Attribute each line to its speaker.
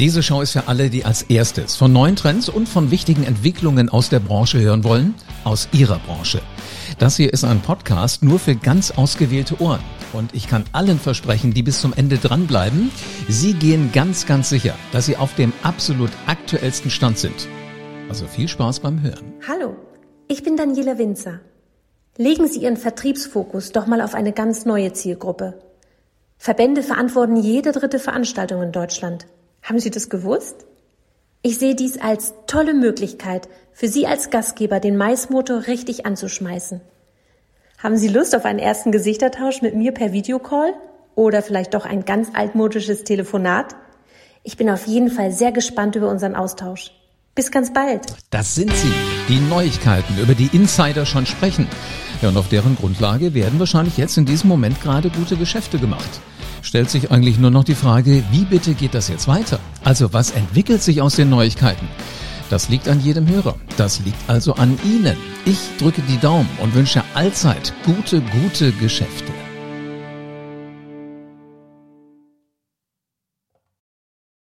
Speaker 1: Diese Show ist für alle, die als erstes von neuen Trends und von wichtigen Entwicklungen aus der Branche hören wollen, aus ihrer Branche. Das hier ist ein Podcast nur für ganz ausgewählte Ohren. Und ich kann allen versprechen, die bis zum Ende dranbleiben, Sie gehen ganz, ganz sicher, dass Sie auf dem absolut aktuellsten Stand sind. Also viel Spaß beim Hören.
Speaker 2: Hallo, ich bin Daniela Winzer. Legen Sie Ihren Vertriebsfokus doch mal auf eine ganz neue Zielgruppe. Verbände verantworten jede dritte Veranstaltung in Deutschland. Haben Sie das gewusst? Ich sehe dies als tolle Möglichkeit, für Sie als Gastgeber den Maismotor richtig anzuschmeißen. Haben Sie Lust auf einen ersten Gesichtertausch mit mir per Videocall? Oder vielleicht doch ein ganz altmodisches Telefonat? Ich bin auf jeden Fall sehr gespannt über unseren Austausch. Bis ganz bald.
Speaker 1: Das sind sie, die Neuigkeiten, über die Insider schon sprechen. Ja, und auf deren Grundlage werden wahrscheinlich jetzt in diesem Moment gerade gute Geschäfte gemacht. Stellt sich eigentlich nur noch die Frage, wie bitte geht das jetzt weiter? Also was entwickelt sich aus den Neuigkeiten? Das liegt an jedem Hörer. Das liegt also an Ihnen. Ich drücke die Daumen und wünsche allzeit gute, gute Geschäfte.